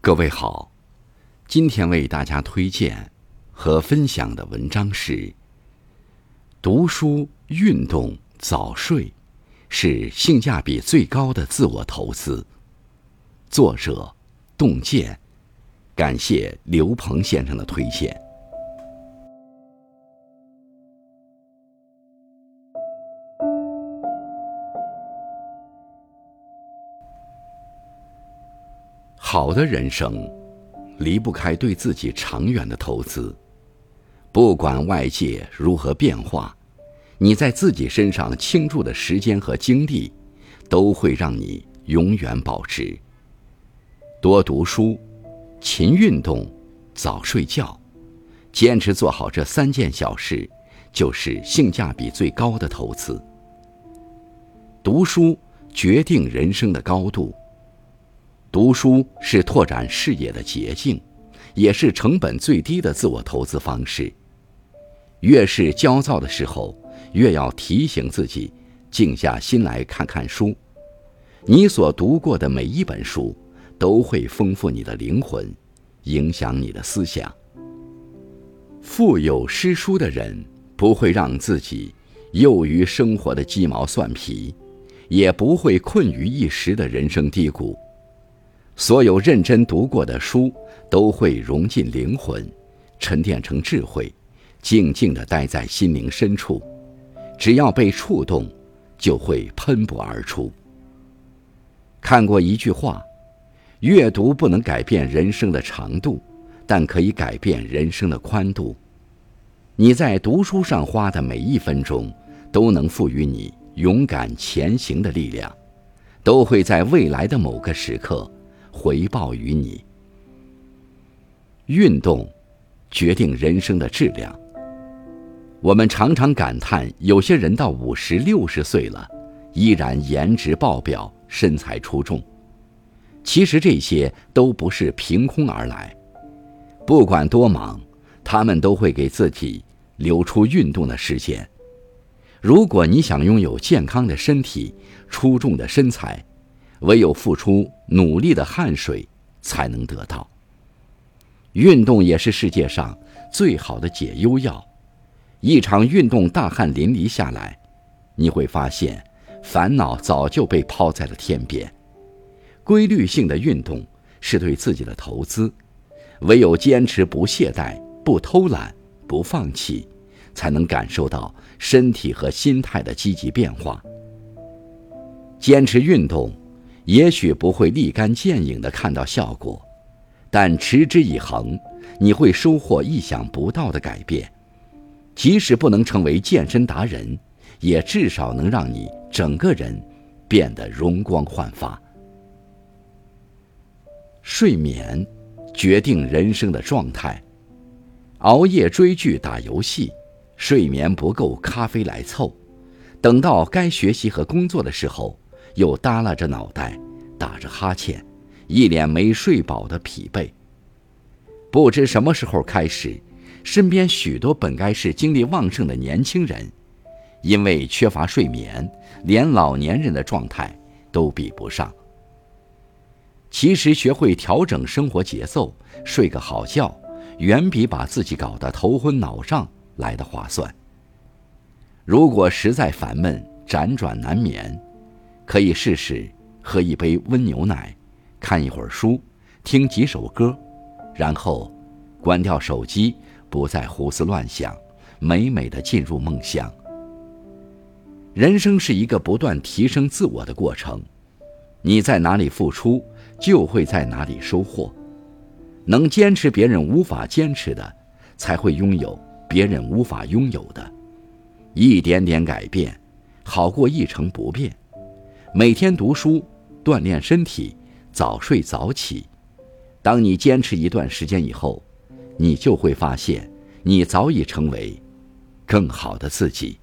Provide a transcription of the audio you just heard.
各位好，今天为大家推荐和分享的文章是：读书、运动、早睡是性价比最高的自我投资。作者：洞见，感谢刘鹏先生的推荐。好的人生，离不开对自己长远的投资。不管外界如何变化，你在自己身上倾注的时间和精力，都会让你永远保值。多读书，勤运动，早睡觉，坚持做好这三件小事，就是性价比最高的投资。读书决定人生的高度。读书是拓展视野的捷径，也是成本最低的自我投资方式。越是焦躁的时候，越要提醒自己，静下心来看看书。你所读过的每一本书，都会丰富你的灵魂，影响你的思想。腹有诗书的人，不会让自己囿于生活的鸡毛蒜皮，也不会困于一时的人生低谷。所有认真读过的书，都会融进灵魂，沉淀成智慧，静静地待在心灵深处。只要被触动，就会喷薄而出。看过一句话：阅读不能改变人生的长度，但可以改变人生的宽度。你在读书上花的每一分钟，都能赋予你勇敢前行的力量，都会在未来的某个时刻。回报于你。运动决定人生的质量。我们常常感叹，有些人到五十六十岁了，依然颜值爆表，身材出众。其实这些都不是凭空而来。不管多忙，他们都会给自己留出运动的时间。如果你想拥有健康的身体、出众的身材，唯有付出努力的汗水，才能得到。运动也是世界上最好的解忧药。一场运动大汗淋漓下来，你会发现烦恼早就被抛在了天边。规律性的运动是对自己的投资。唯有坚持不懈怠、不偷懒、不放弃，才能感受到身体和心态的积极变化。坚持运动。也许不会立竿见影的看到效果，但持之以恒，你会收获意想不到的改变。即使不能成为健身达人，也至少能让你整个人变得容光焕发。睡眠决定人生的状态，熬夜追剧、打游戏，睡眠不够，咖啡来凑，等到该学习和工作的时候。又耷拉着脑袋，打着哈欠，一脸没睡饱的疲惫。不知什么时候开始，身边许多本该是精力旺盛的年轻人，因为缺乏睡眠，连老年人的状态都比不上。其实，学会调整生活节奏，睡个好觉，远比把自己搞得头昏脑胀来的划算。如果实在烦闷、辗转难眠，可以试试喝一杯温牛奶，看一会儿书，听几首歌，然后关掉手机，不再胡思乱想，美美的进入梦乡。人生是一个不断提升自我的过程，你在哪里付出，就会在哪里收获。能坚持别人无法坚持的，才会拥有别人无法拥有的。一点点改变，好过一成不变。每天读书，锻炼身体，早睡早起。当你坚持一段时间以后，你就会发现，你早已成为更好的自己。